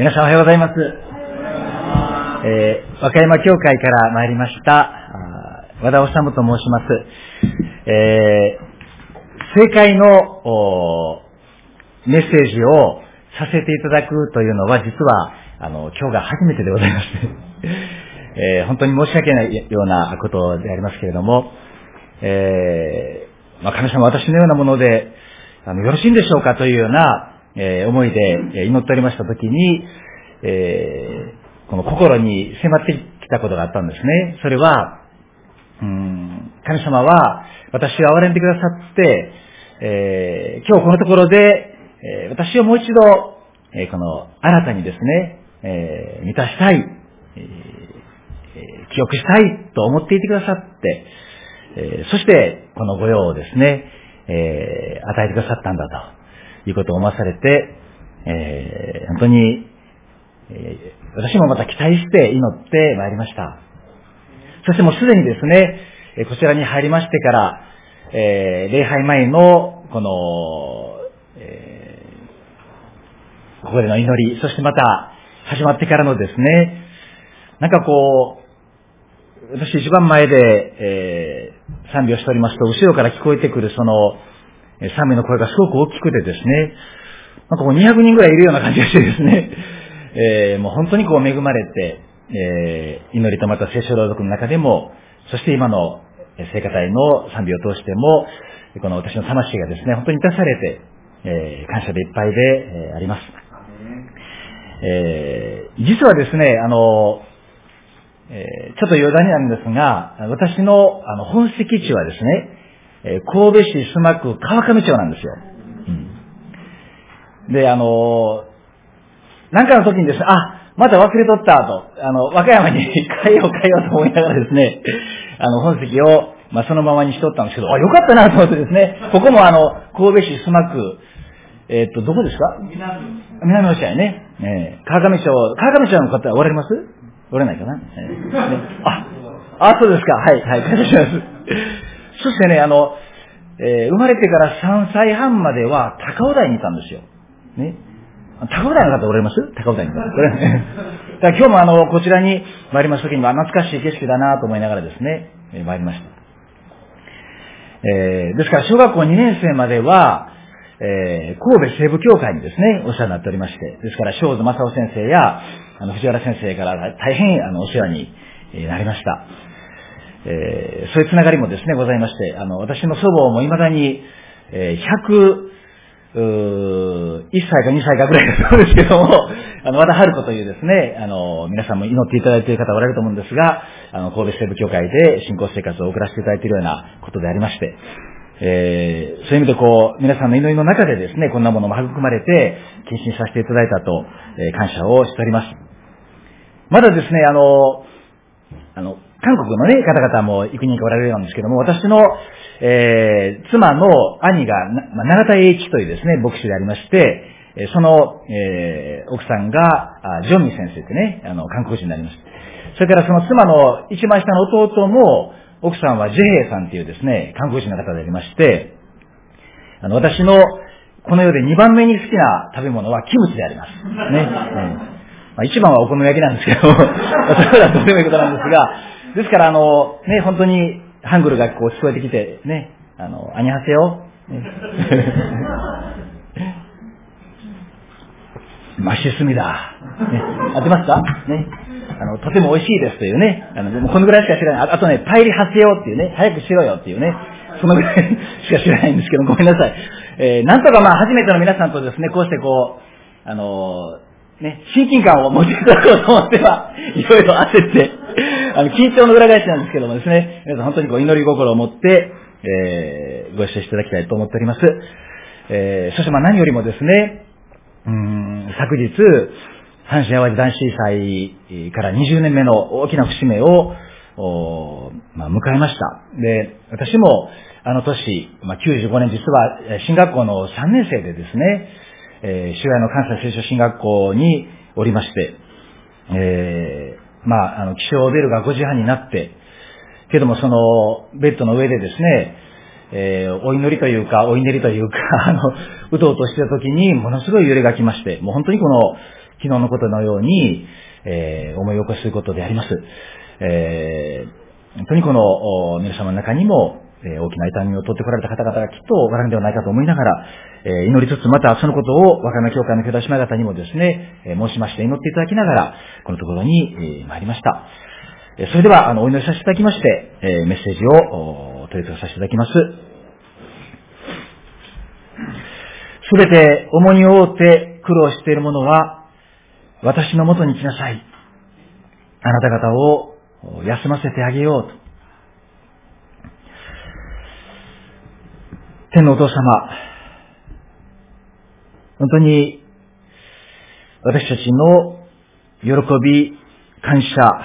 皆さんおはようございます。えー、和歌山教会から参りました、和田治と申します。えー、正解のメッセージをさせていただくというのは、実は、あの、今日が初めてでございまして、えー、本当に申し訳ないようなことでありますけれども、えー、まあ、神様私のようなもので、あの、よろしいんでしょうかというような、えー、思いで祈っておりましたときに、えー、この心に迫ってきたことがあったんですね。それは、うん、神様は私を憐れんでくださって、えー、今日このところで、え、私をもう一度、え、この新たにですね、え、満たしたい、えー、記憶したいと思っていてくださって、え、そしてこの御用をですね、えー、与えてくださったんだということを思わされて、えー、本当に、えー、私もまた期待して祈ってまいりました。そしてもうすでにですね、こちらに入りましてから、えー、礼拝前の、この、えー、ここでの祈り、そしてまた始まってからのですね、なんかこう、私一番前で、えー、賛美をしておりますと、後ろから聞こえてくるその、賛美の声がすごく大きくてですね、なんかこ200人ぐらいいるような感じがしてですね、えー、もう本当にこう恵まれて、えー、祈りとまた聖書朗読の中でも、そして今の聖歌隊の賛美を通しても、この私の魂がですね、本当に満たされて、えー、感謝でいっぱいで、えー、あります。えー、実はですね、あの、えー、ちょっと余談になるんですが、私のあの本籍地はですね、え、神戸市須磨区川上町なんですよ。うん、で、あの、なんかの時にですね、あ、また忘れとったと、あの、和歌山に変えよう変えようと思いながらですね、あの、本籍を、まあ、そのままにしとったんですけど、あ、よかったなと思ってですね、ここもあの、神戸市須磨区、えー、っと、どこですか？南。南大やね。えー、川上町、川上町の方はおられます？おられないかな、えーね、あ、あ、そうですか。はい、はい、感謝します。そしてね、あの、えー、生まれてから3歳半までは高尾台にいたんですよ。ね。高尾台の方おられます？高尾台の方。だ今日もあの、こちらに参りますときには懐かしい景色だなと思いながらですね、えー、参りました。えー、ですから小学校2年生までは、えー、神戸西部教会にですね、お世話になっておりまして、ですから、正津正夫先生や、あの、藤原先生から大変、あの、お世話になりました。えー、そういうつながりもですね、ございまして、あの、私の祖母も未だに、えー、100、1歳か2歳かぐらいだそうですけども、あの、和田春子というですね、あの、皆さんも祈っていただいている方おられると思うんですが、あの、神戸西部教会で信仰生活を送らせていただいているようなことでありまして、えー、そういう意味でこう、皆さんの祈りの中でですね、こんなものも育まれて、献身させていただいたと、えー、感謝をしております。まだですね、あの、あの、韓国のね、方々も幾人かおられるようなんですけども、私の、えー、妻の兄が、ま、長田栄一というですね、牧師でありまして、その、えー、奥さんが、ジョンミ先生ってね、あの、韓国人になりました。それからその妻の一番下の弟も、奥さんはジェヘイさんっていうですね、韓国人の方でありまして、あの、私の、この世で2番目に好きな食べ物はキムチであります。ね。うんまあ、一番はお好み焼きなんですけど、それはどうでもいいことなんですが、ですから、あの、ね、本当に、ハングルがこう聞こえてきて、ね、あの、アニハセヨ、ね、マシュスミだ。ね、当てますか？ね。あの、とても美味しいですというね、あの、このぐらいしか知らない。あとね、パイリハセヨっていうね、早くしろよっていうね、そのぐらい しか知らないんですけど、ごめんなさい。えー、なんとかまあ、初めての皆さんとですね、こうしてこう、あのー、ね、親近感を持ちいただこうと思っては、いろいろ焦って、あの、緊張の裏返しなんですけどもですね、皆さん本当にこう祈り心を持って、えー、ご一緒していただきたいと思っております。えー、そしてまあ何よりもですね、うん、昨日、阪神淡路大震災から20年目の大きな節目を、まあ、迎えました。で、私もあの年、まあ、95年実は進学校の3年生でですね、えー、渋谷の関西聖書進学校におりまして、えー、まあ、あの、起床ベルが5時半になって、けどもその、ベッドの上でですね、えー、お祈りというか、お祈りというか、あの、うとうとしてた時に、ものすごい揺れが来まして、もう本当にこの、昨日のことのように、えー、思い起こすことであります。えー、本当にこの皆様の中にも、えー、大きな痛みを取ってこられた方々がきっとおられるんではないかと思いながら、え、祈りつつ、またそのことを和歌山教会の兄弟姉妹方にもですね、え、申しまして祈っていただきながら、このところに、え、参りました。えそれでは、あの、お祈りさせていただきまして、えメッセージを取り付けさせていただきます。すべて重荷を負って苦労している者は、私のもとに来なさい。あなた方を休ませてあげようと。天のお父様、本当に私たちの喜び、感謝、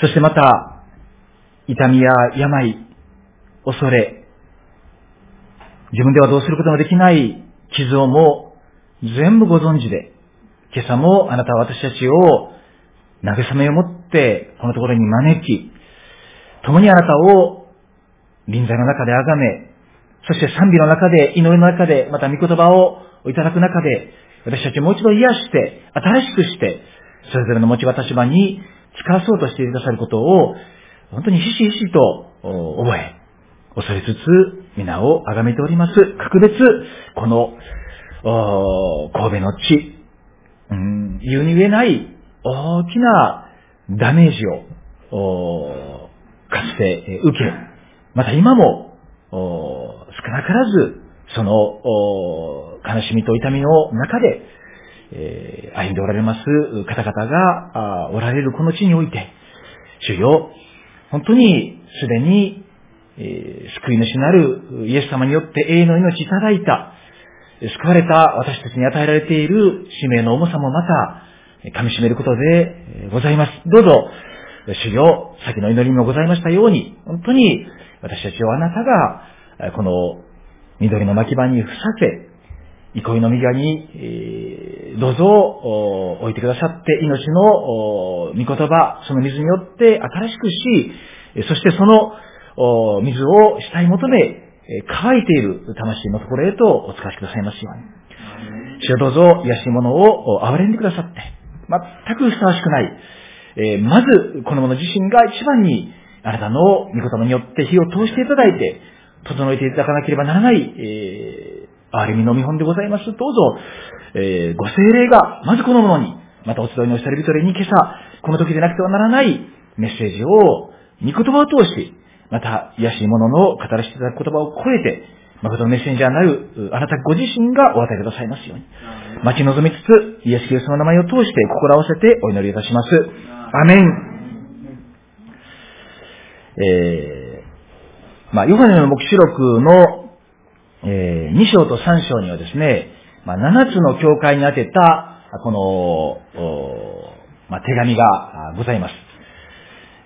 そしてまた痛みや病、恐れ、自分ではどうすることもできない傷をも全部ご存知で、今朝もあなたは私たちを慰めを持ってこのところに招き、共にあなたを臨在の中で崇め、そして賛美の中で、祈りの中で、また御言葉をいただく中で、私たちもう一度癒して、新しくして、それぞれの持ち渡し場に使わそうとしてくださることを、本当にひしひしと覚え、恐れつつ、皆を崇めております。格別、この、神戸の地、うん、言うに言えない大きなダメージを、かつて受け、また今も、少なからず、その、悲しみと痛みの中で、えー、歩んでおられます方々がおられるこの地において、主よ、本当にすでに、えー、救い主なるイエス様によって永遠の命いただいた、救われた私たちに与えられている使命の重さもまた、噛み締めることでございます。どうぞ、主よ、先の祈りもございましたように、本当に私たちをあなたが、この緑の巻き場にふさせ、憩いの御に、えー、どうぞ置いてくださって、命の御言葉、その水によって新しくし、そしてその水を下に求め、乾いている魂のところへとお使わしくださいますように。主をどうぞ癒し物を憐れんでくださって、全くふさわしくない、えー、まずこの者自身が一番にあなたの御言葉によって火を通していただいて、整えていただかなければならない、えー、憐れみの見本でございます。どうぞ、えー、ご精霊が、まずこのものに、またお集いの人々に今朝、この時でなくてはならないメッセージを、御言葉を通し、また、癒しいものの語らせていただく言葉を超えて、誠のメッセンジャーなる、あなたご自身がお与えくださいますように。待ち望みつつ、イエス・キリストの名前を通して心合わせてお祈りいたします。アメン。えー、まあ、ヨハネの目視録の、えー、2章と3章にはですね、まあ、7つの教会に宛てた、この、まあ、手紙がございます。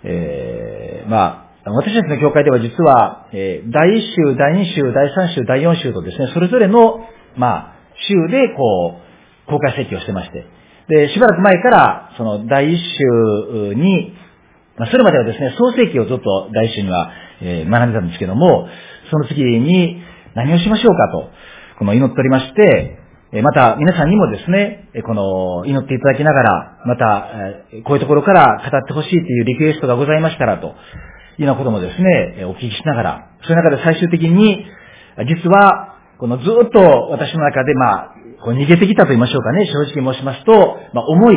えー、まあ、私たちの教会では実は、えー、第1週、第2週、第3週、第4週とですね、それぞれの、まあ、週で、こう、公開説教をしてまして、で、しばらく前から、その第1週に、まあ、それまではですね、創世記をずっと第1週には、えー、学んでたんですけども、その次に何をしましょうかと、この祈っておりまして、えまた皆さんにもですね、この祈っていただきながら、また、こういうところから語ってほしいというリクエストがございましたらと、いうようなこともですね、お聞きしながら、そういう中で最終的に、実は、このずっと私の中で、まあ、こう逃げてきたと言いましょうかね、正直申しますと、まあ、重い、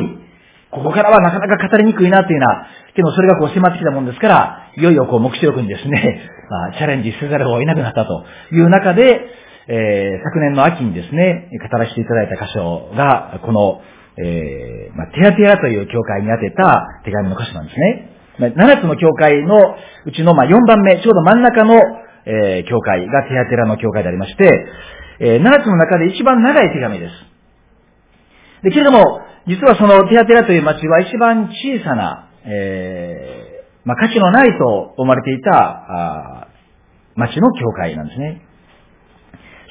ここからはなかなか語りにくいなというような、けどそれがこう迫ってきたもんですから、いよいよこう目視録にですね、まあ、チャレンジせざるを得なくなったという中で、えー、昨年の秋にですね、語らせていただいた箇所が、この、えー、まあ、テアテアという教会に宛てた手紙の箇所なんですね。7つの教会のうちのま4番目、ちょうど真ん中の、えー、教会がテアテラの教会でありまして、えー、7つの中で一番長い手紙です。で、けれども、実はそのテアテラという町は一番小さな、え、まあ、価値のないと思われていた、あ町の教会なんですね。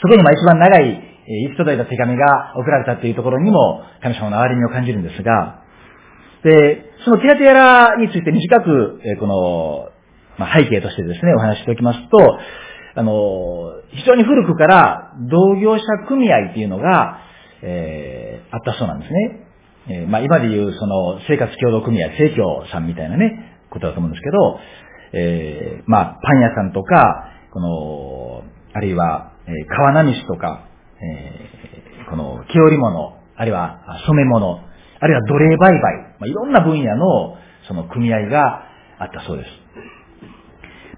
そこにま一番長い、えー、行き届いた手紙が送られたというところにも、神様の憐れみを感じるんですが、で、そのテアティアラについて短く、えこの、まあ、背景としてですね、お話ししておきますと、あの、非常に古くから同業者組合っていうのが、えー、あったそうなんですね。えー、まあ今で言うその生活協同組合、生協さんみたいなね、ことだと思うんですけど、えー、まあパン屋さんとか、この、あるいは、えー、川波市とか、えー、この木織物、あるいは染め物、あるいは奴隷売買、まあ、いろんな分野のその組合があったそうです。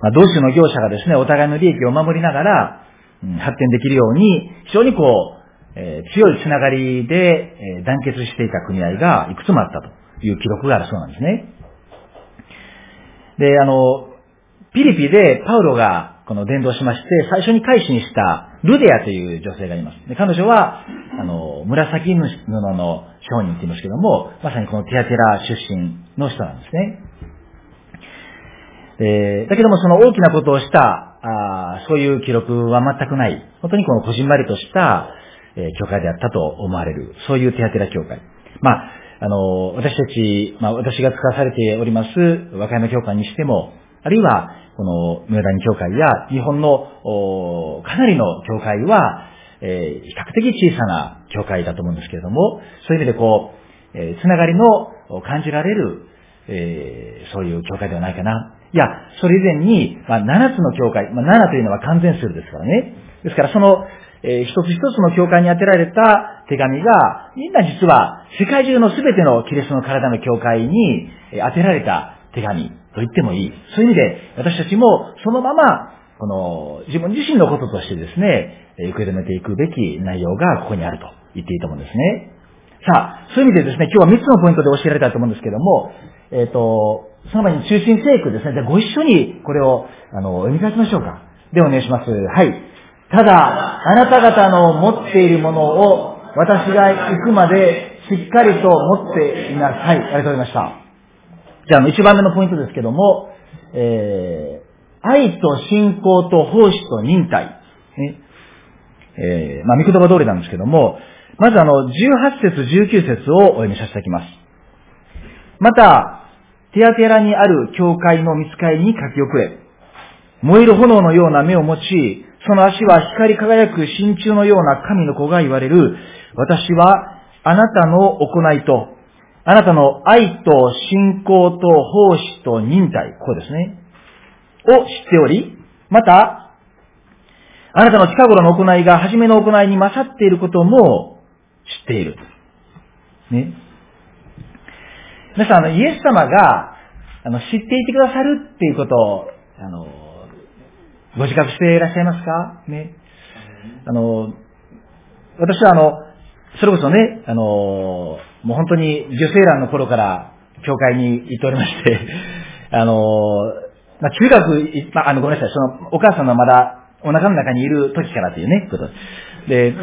まあ、同種の業者がですね、お互いの利益を守りながら、うん、発展できるように、非常にこう、えー、強いつながりで、えー、団結していた組合がいくつもあったという記録があるそうなんですね。で、あの、ピリピでパウロがこの伝道しまして、最初に改心したルデアという女性がいます。で彼女は、あの、紫布の商人って言いますけども、まさにこのティアテラ出身の人なんですね。えー、だけどもその大きなことをした、あそういう記録は全くない、本当にこのこじんまりとした、えー、教会であったと思われる、そういうテアテラ教会。まあ、あの、私たち、まあ私が使わされております、和歌山教会にしても、あるいは、この、村谷教会や、日本の、かなりの教会は、えー、比較的小さな教会だと思うんですけれども、そういう意味でこう、えー、つながりの感じられる、えー、そういう教会ではないかな。いや、それ以前に、まあ、7つの教会、まあ、7というのは完全数ですからね。ですからその、えー、一つ一つの教会に当てられた手紙が、みんな実は世界中の全てのキリストの体の教会に当てられた手紙と言ってもいい。そういう意味で、私たちもそのまま、この自分自身のこととしてですね、受け止めていくべき内容がここにあると言っていいと思うんですね。さあ、そういう意味でですね、今日は3つのポイントで教えられたと思うんですけども、えっ、ー、と、その前に中心聖句ですね。じゃあご一緒にこれを、あの、読み返しましょうか。で、お願いします。はい。ただ、あなた方の持っているものを私が行くまでしっかりと持っていなさい。ありがとうございました。じゃあ、一番目のポイントですけども、えー、愛と信仰と奉仕と忍耐。えー、まあ、見言葉通りなんですけども、まずあの、18節、19節をお読みさせていきます。また、テアテラにある教会の見つかりに書き遅れ、燃える炎のような目を持ち、その足は光り輝く真鍮のような神の子が言われる、私はあなたの行いと、あなたの愛と信仰と奉仕と忍耐、こうですね、を知っており、また、あなたの近頃の行いが初めの行いに勝っていることも知っている。ね。皆さん、あの、イエス様が、あの、知っていてくださるっていうことを、あの、ご自覚していらっしゃいますか？ね。あの、私はあの、それこそね、あの、もう本当に受精卵の頃から教会に行っておりまして、あの、まあ、中学、まあ、あの、ごめんなさい、その、お母さんのまだお腹の中にいる時からというね、ことで。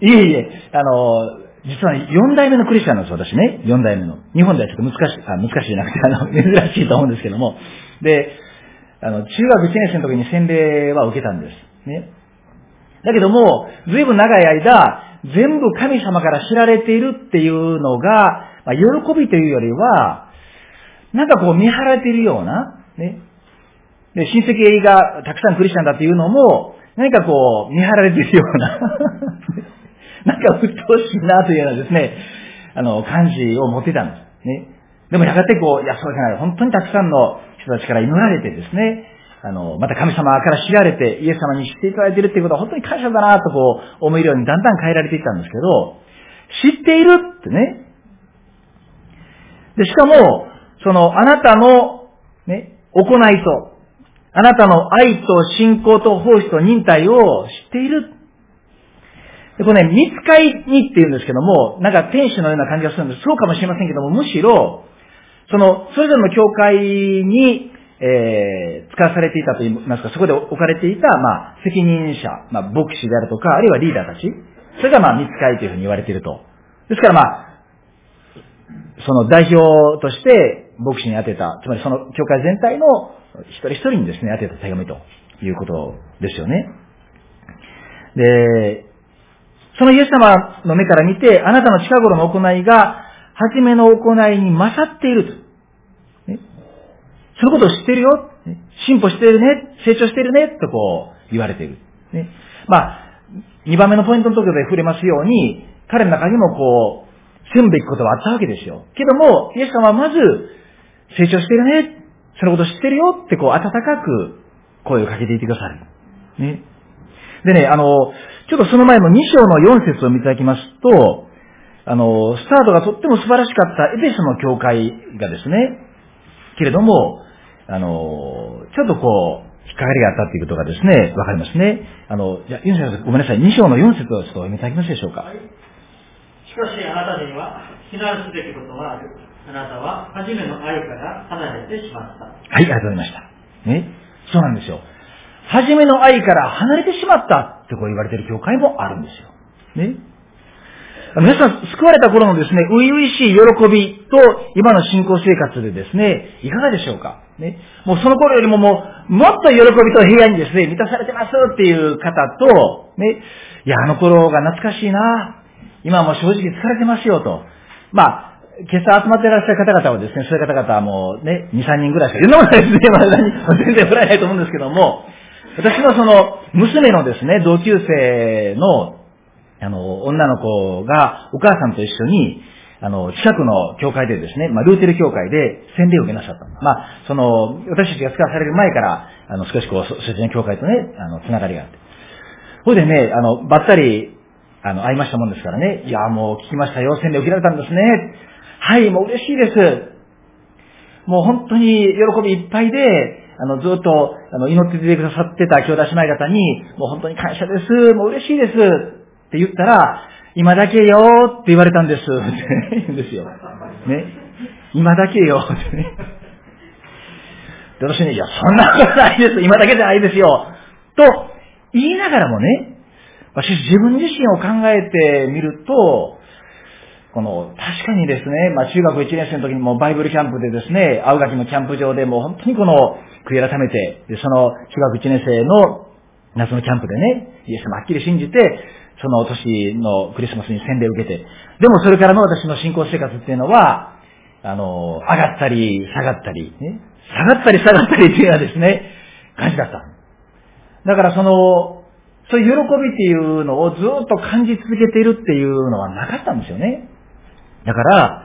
いえいえ、あの、実は4代目のクリスチャンなんです、私ね。4代目の。日本ではちょっと難しい、あ難しいじゃなくて、あの、珍しいと思うんですけども。で、あの、中学1年生の時に洗礼は受けたんです。ね。だけども、ずいぶん長い間、全部神様から知られているっていうのが、まあ、喜びというよりは、なんかこう見張られているような、ね。で、親戚がたくさんクリスチャンだっていうのも、何かこう、見張られているような なんか鬱陶しいなというようなですね、あの、感じを持ってたんです。ね。でもやがてこう、いや、そうじゃない。本当にたくさんの人たちから祈られてですね、あの、また神様から知られて、イエス様に知っていただいているっていうことは本当に感謝だなとこう、思えるようにだんだん変えられていったんですけど、知っているってね。で、しかも、その、あなたの、ね、行いと、あなたの愛と信仰と奉仕と忍耐を知っている。で、これね、見つかりにって言うんですけども、なんか天使のような感じがするんです。そうかもしれませんけども、むしろ、その、それぞれの教会に、えー、使わされていたと言いますか、そこで置かれていた、まあ、責任者、まあ、牧師であるとか、あるいはリーダーたち、それがまあ、見つかりというふうに言われていると。ですからまあ、その代表として牧師に当てた、つまりその教会全体の一人一人にですね、当てた手紙ということですよね。で、そのイエス様の目から見て、あなたの近頃の行いが、初めの行いに勝っていると。ね、そういうことを知っているよ。進歩しているね。成長しているね。とこう言われている。ね、まあ、二番目のポイントのところで触れますように、彼の中にもこう、せんべきことはあったわけですよ。けども、イエス様はまず、成長してるね、そのこと知ってるよってこう、温かく声をかけていてくださる。ね。でね、あの、ちょっとその前の2章の4節を見ていただきますと、あの、スタートがとっても素晴らしかったエペソの教会がですね、けれども、あの、ちょっとこう、引っかかりがあったっていうことがですね、わかりますね。あの、じゃユン先生、ごめんなさい、2章の4節をちょっとお読みいただけますでしょうか。はい、しかしあなたには、非難すべきことがある。あなたは、初めの愛から離れてしまった。はい、ありがとうございました。ね。そうなんですよ。初めの愛から離れてしまったってこう言われている教会もあるんですよ。ね。皆さん、救われた頃のですね、初々しい喜びと、今の信仰生活でですね、いかがでしょうか？ね。もうその頃よりももう、もっと喜びと平安にですね、満たされてますっていう方と、ね、いや、あの頃が懐かしいな今も正直疲れてますよと。まあ、今朝集まっていらっしゃる方々はですね、そういう方々はもうね、2、3人ぐらいしかいるのもないですね。まだ全然振らないと思うんですけども、私のその、娘のですね、同級生の、あの、女の子がお母さんと一緒に、あの、近くの教会でですね、まあ、ルーテル教会で洗礼を受けなさった。まあ、その、私たちが使わされる前から、あの、少しこう、そちらの教会とね、あの、つながりがあって。ほいでね、あの、ばったり、あの、会いましたもんですからね、いや、もう聞きましたよ、洗礼受けられたんですね。はい、もう嬉しいです。もう本当に喜びいっぱいで、あの、ずっと、あの、祈っててくださってた兄弟姉妹方に、もう本当に感謝です。もう嬉しいです。って言ったら、今だけよって言われたんです。っ て言うんですよ。ね。今だけよってね。で、私ね、いや、そんなことないです。今だけじゃないですよ。と言いながらもね、私自分自身を考えてみると、この、確かにですね、まあ中学1年生の時にもバイブルキャンプでですね、青垣のキャンプ場でもう本当にこの、悔い改めて、で、その中学1年生の夏のキャンプでね、イエス様はっきり信じて、その年のクリスマスに洗礼を受けて、でもそれからの私の信仰生活っていうのは、あの、上がったり、下がったり、ね、下がったり下がったりっていうのはですね、感じだった。だからその、そういう喜びっていうのをずっと感じ続けているっていうのはなかったんですよね。だから、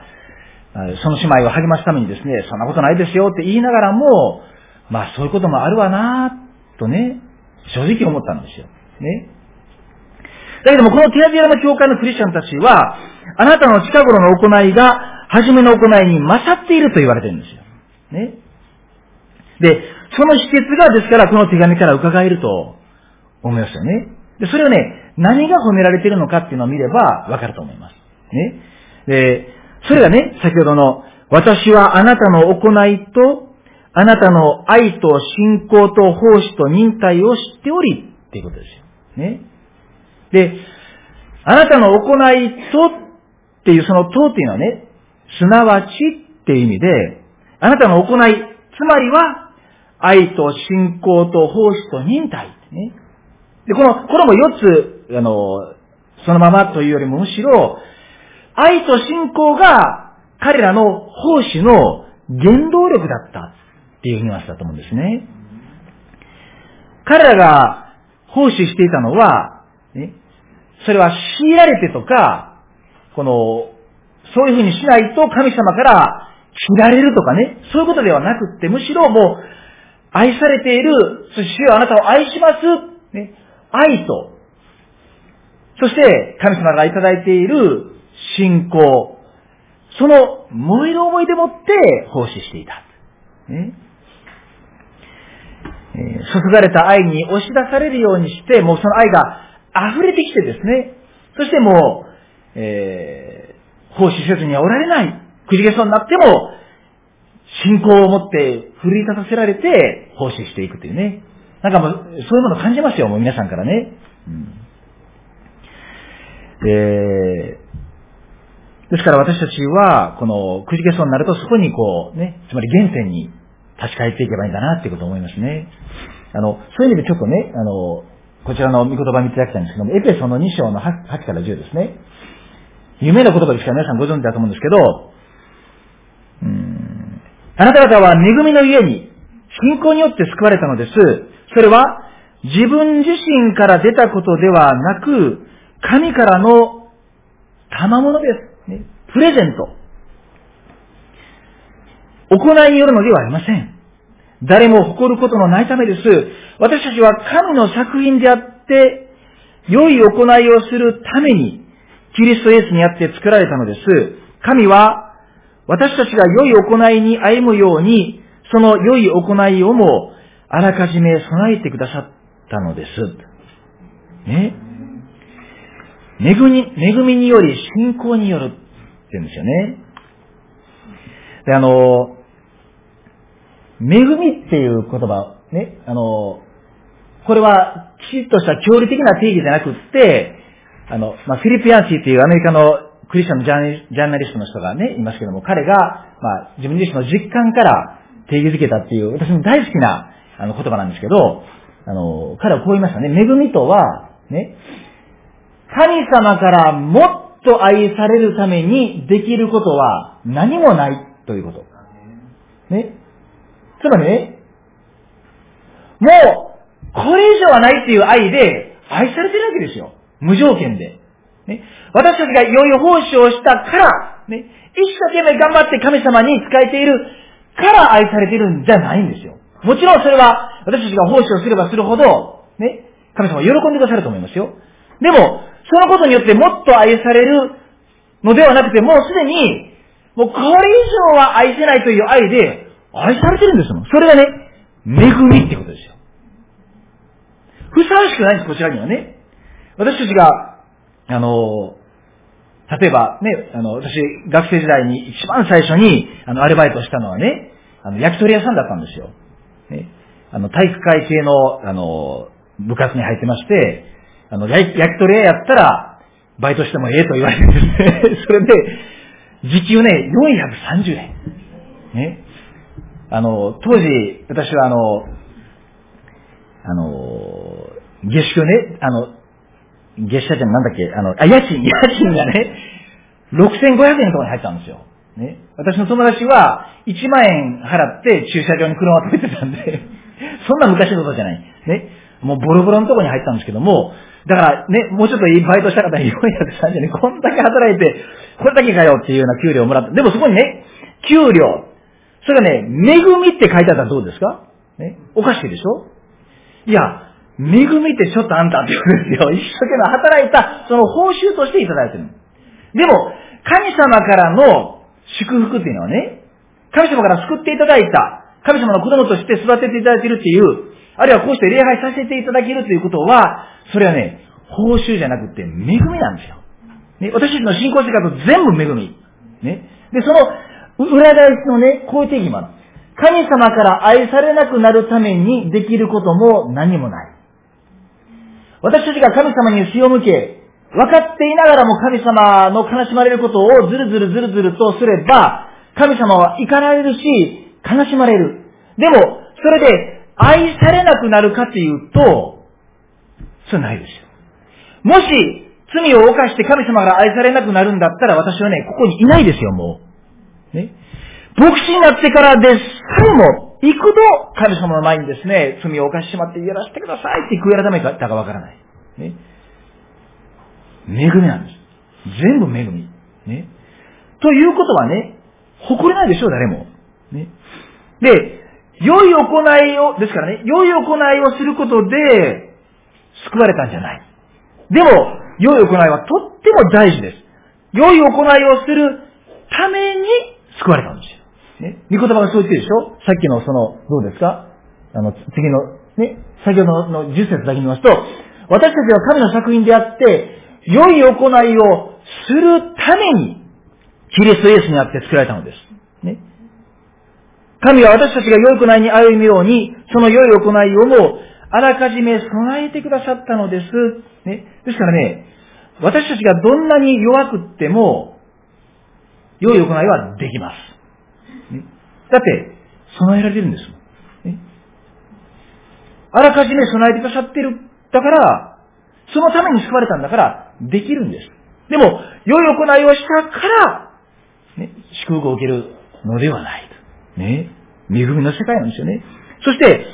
その姉妹を励ますためにですね、そんなことないですよって言いながらも、まあそういうこともあるわなとね、正直思ったんですよ。ね。だけども、このティアビアの教会のクリスチャンたちは、あなたの近頃の行いが、初めの行いに勝っていると言われてるんですよ。ね。で、その秘訣が、ですから、この手紙から伺えると思いますよね。で、それをね、何が褒められてるのかっていうのを見ればわかると思います。ね。で、それがね、先ほどの、私はあなたの行いと、あなたの愛と信仰と奉仕と忍耐を知っており、っていうことですよ。ね。で、あなたの行いとっていうそのとっていうのはね、すなわちっていう意味で、あなたの行い、つまりは、愛と信仰と奉仕と忍耐ね。で、この、これも4つ、あの、そのままというよりもむしろ、愛と信仰が彼らの奉仕の原動力だったっていうニュアンスだと思うんですね。彼らが奉仕していたのは、それは強いられてとか、この、そういうふうにしないと神様から切られるとかね、そういうことではなくって、むしろもう、愛されている、そしてあなたを愛します、ね、愛と、そして神様がいただいている信仰、その燃える思いでもって奉仕していた。ねえ、注がれた愛に押し出されるようにして、もうその愛が溢れてきてですね、そしてもう、えー、奉仕せずにはおられない、くじけそうになっても、信仰を持って奮い立たせられて奉仕していくというね。なんかもう、そういうものを感じますよ、もう皆さんからね。うん、で、ですから私たちは、この、くじけそうになるとそこにこう、ね、つまり原点に立ち返っていけばいいんだなっていうことを思いますね。あの、そういう意味でちょっとね、あの、こちらの御言葉を見ていただきたいんですけども、エペソの2章の 8, 8から10ですね。夢の言葉ですから皆さんご存知だと思うんですけど、うん、あなた方は恵みの家に信仰によって救われたのです。それは自分自身から出たことではなく、神からの賜物です。ね、プレゼント。行いによるのではありません。誰も誇ることのないためです。私たちは神の作品であって、良い行いをするために、キリストイエスにあって作られたのです。神は、私たちが良い行いに歩むように、その良い行いをも、あらかじめ備えてくださったのです。ね？恵み、恵みにより信仰によるって言うんですよね。で、あの、恵みっていう言葉、ね、あの、これはきちっとした教理的な定義じゃなくって、あの、まあ、フィリピアンシーっていうアメリカのクリスチャンのジャーナリストの人がね、いますけども、彼が、まあ、自分自身の実感から定義づけたっていう、私の大好きなあの言葉なんですけど、あの、彼はこう言いましたね。恵みとは、ね、神様からもっと愛されるためにできることは何もないということ。ね。つまりね、もう、これ以上はないっていう愛で愛されてるわけですよ。無条件で。ね。私たちが良いよ奉仕をしたから、ね。一生懸命頑張って神様に仕えているから愛されてるんじゃないんですよ。もちろんそれは私たちが奉仕をすればするほど、ね。神様は喜んでくださると思いますよ。でも、そのことによってもっと愛されるのではなくて、もうすでに、もうこれ以上は愛せないという愛で愛されてるんですもん。それがね、恵みってことです。ふさわしくないんです、こちらにはね。私たちが、あの、例えばね、あの、私、学生時代に一番最初に、あの、アルバイトしたのはね、あの、焼き鳥屋さんだったんですよ。ね。あの、体育会系の、あの、部活に入ってまして、あの、焼き鳥屋やったら、バイトしてもええと言われてですね、それで、時給ね、430円。ね。あの、当時、私はあの、あの、下宿ね、あの、月謝じゃなんだっけ、あの、あ、家賃、家賃がね、6500円のとこに入ったんですよ。ね。私の友達は、1万円払って駐車場に車を止めてたんで、そんな昔のことじゃない。ね。もうボロボロのところに入ったんですけども、だからね、もうちょっといいバイトした方に430円、こんだけ働いて、これだけかよっていうような給料をもらった。でもそこにね、給料、それがね、恵みって書いてあったらどうですか？ね。おかしいでしょ？いや、恵みってちょっとあんたって言うんですよ。一生懸命働いた、その報酬としていただいてる。でも、神様からの祝福っていうのはね、神様から救っていただいた、神様の子供として育てていただいているっていう、あるいはこうして礼拝させていただけるということは、それはね、報酬じゃなくて恵みなんですよ。ね、私たちの信仰生活全部恵み。ね。で、その裏返しのね、こういう定義もある。神様から愛されなくなるためにできることも何もない。私たちが神様に背を向け、分かっていながらも神様の悲しまれることをずるずるずるずるとすれば、神様は怒られるし、悲しまれる。でも、それで愛されなくなるかっていうと、それないですよ。もし、罪を犯して神様から愛されなくなるんだったら、私はね、ここにいないですよ、もう。ね。牧師になってからでさえも、幾度神様の前にですね、罪を犯してしまってやらせてくださいって悔い改めたかわからない。ね。恵みなんです。全部恵み。ね。ということはね、誇れないでしょう、誰も。ね。で、良い行いを、ですからね、良い行いをすることで、救われたんじゃない。でも、良い行いはとっても大事です。良い行いをするために救われたんです。ね。御言葉がそう言ってるでしょ？さっきのその、どうですか？あの、次の、ね、先ほどの10節だけ見ますと、私たちは神の作品であって、良い行いをするために、キリストイエスにあって作られたのです。ね。神は私たちが良い行いに歩むように、その良い行いをも、あらかじめ備えてくださったのです。ね。ですからね、私たちがどんなに弱くっても、良い行いはできます。だって、備えられるんですもん。あらかじめ備えてくださってる。だから、そのために救われたんだから、できるんです。でも、良い行いをしたから、ね、祝福を受けるのではないと。ね。恵みの世界なんですよね。そして、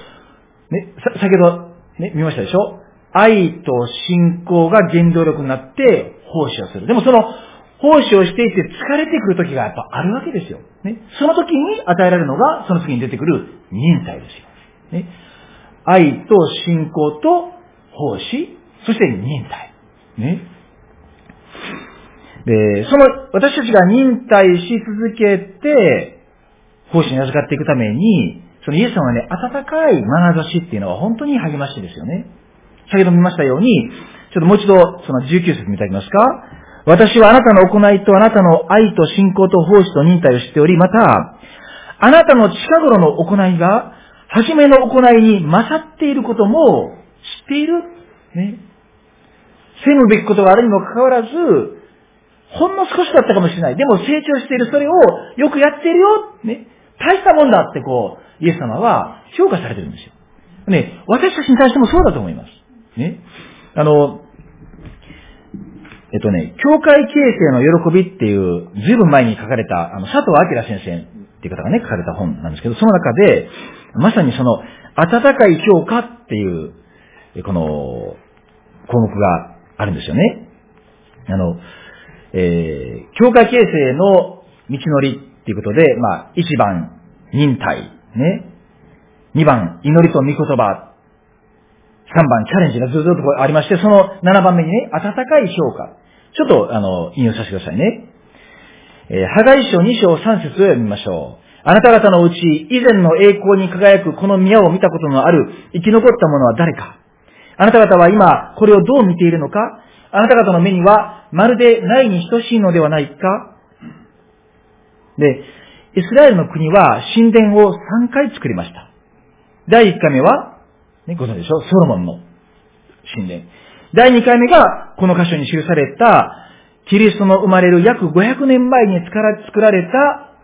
ね、さ、先ほど、ね、見ましたでしょ？愛と信仰が原動力になって奉仕をする。でもその、奉仕をしていて疲れてくる時がやっぱあるわけですよ。ね。その時に与えられるのが、その次に出てくる忍耐ですよ。ね。愛と信仰と奉仕、そして忍耐。ね。で、その、私たちが忍耐し続けて、奉仕に預かっていくために、そのイエス様がね、温かい眼差しっていうのは本当に励ましですよね。先ほど見ましたように、ちょっともう一度、その19節見ていただけますか？私はあなたの行いとあなたの愛と信仰と奉仕と忍耐を知っており、また、あなたの近頃の行いが、初めの行いに勝っていることも知っている。ね。責むべきことがあるにもかかわらず、ほんの少しだったかもしれない。でも成長しているそれをよくやっているよ。ね。大したもんだってこう、イエス様は評価されてるんですよ。ね。私たちに対してもそうだと思います。ね。あの、えっとね、教会形成の喜びっていう、ずいぶん前に書かれた、あの、佐藤明先生っていう方がね、書かれた本なんですけど、その中で、まさにその、温かい評価っていう、この、項目があるんですよね。あの、えー、教会形成の道のりっていうことで、まあ、1番、忍耐、ね。2番、祈りと御言葉。3番、チャレンジがずっとありまして、その7番目にね、温かい評価。ちょっと、あの、引用させてくださいね。えー、ハガイ書2章3節を読みましょう。あなた方のうち、以前の栄光に輝くこの宮を見たことのある生き残った者は誰かあなた方は今、これをどう見ているのかあなた方の目には、まるでないに等しいのではないかで、イスラエルの国は神殿を3回作りました。第1回目は、ね、ご存知でしょ？ソロモンの神殿。第2回目が、この箇所に記された、キリストの生まれる約500年前に作られた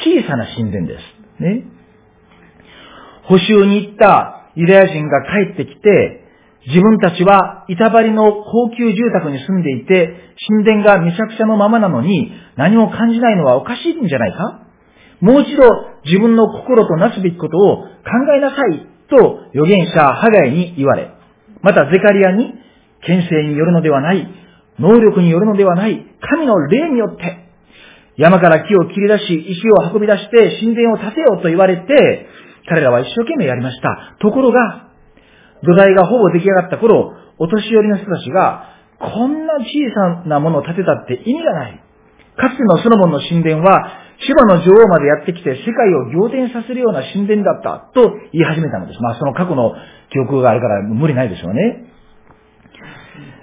小さな神殿です。ね。補修に行ったユダヤ人が帰ってきて、自分たちは板張りの高級住宅に住んでいて、神殿がめちゃくちゃのままなのに何も感じないのはおかしいんじゃないか？もう一度自分の心となすべきことを考えなさいと預言者ハガイに言われ、またゼカリアに牽制によるのではない、能力によるのではない、神の霊によって、山から木を切り出し、石を運び出して神殿を建てようと言われて、彼らは一生懸命やりました。ところが、土台がほぼ出来上がった頃、お年寄りの人たちが、こんな小さなものを建てたって意味がない。かつてのソロモンの神殿は、千葉の女王までやってきて世界を仰天させるような神殿だったと言い始めたのです。まあその過去の記憶があるから無理ないでしょうね。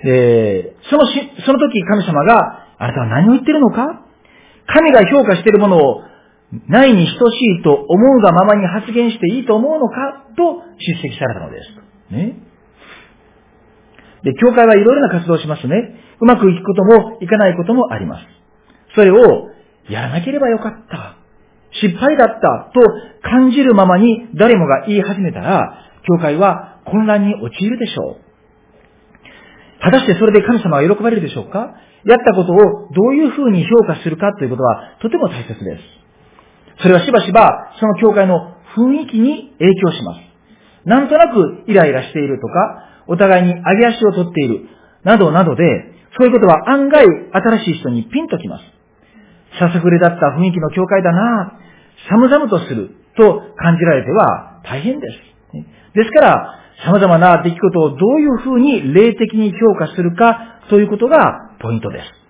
えー、そのし、その時神様が、あなたは何を言ってるのか？神が評価しているものをないに等しいと思うがままに発言していいと思うのか？と叱責されたのです。ね。で、教会はいろいろな活動をしますね。うまくいくこともいかないこともあります。それをやらなければよかった。失敗だったと感じるままに誰もが言い始めたら、教会は混乱に陥るでしょう。果たしてそれで神様は喜ばれるでしょうか？やったことをどういうふうに評価するか？ということはとても大切です。それはしばしばその教会の雰囲気に影響します。なんとなくイライラしているとか、お互いに上げ足を取っている、などなどで、そういうことは案外新しい人にピンときます。ささくれだった雰囲気の教会だな寒々とすると感じられては大変です。ですから、様々な出来事をどういうふうに霊的に評価するかということがポイントです。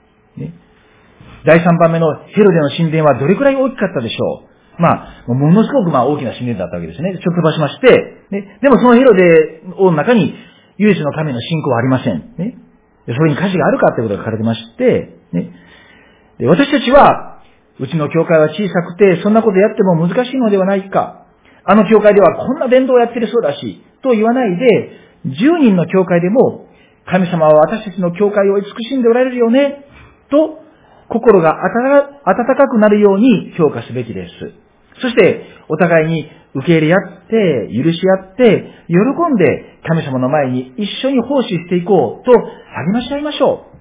第3番目のヘロデの神殿はどれくらい大きかったでしょうまあ、ものすごくまあ大きな神殿だったわけですね。ちょっと飛ばしまして、ね、でもそのヘロデの中に唯一の神の信仰はありません。ね、それに価値があるかということが書かれてまして、ね、で私たちは、うちの教会は小さくて、そんなことやっても難しいのではないか。あの教会ではこんな伝道をやってるそうだし、と言わないで、10人の教会でも、神様は私たちの教会を慈しんでおられるよね、と、心が温かくなるように評価すべきです。そして、お互いに受け入れ合って、許し合って、喜んで神様の前に一緒に奉仕していこうと励まし合いましょう。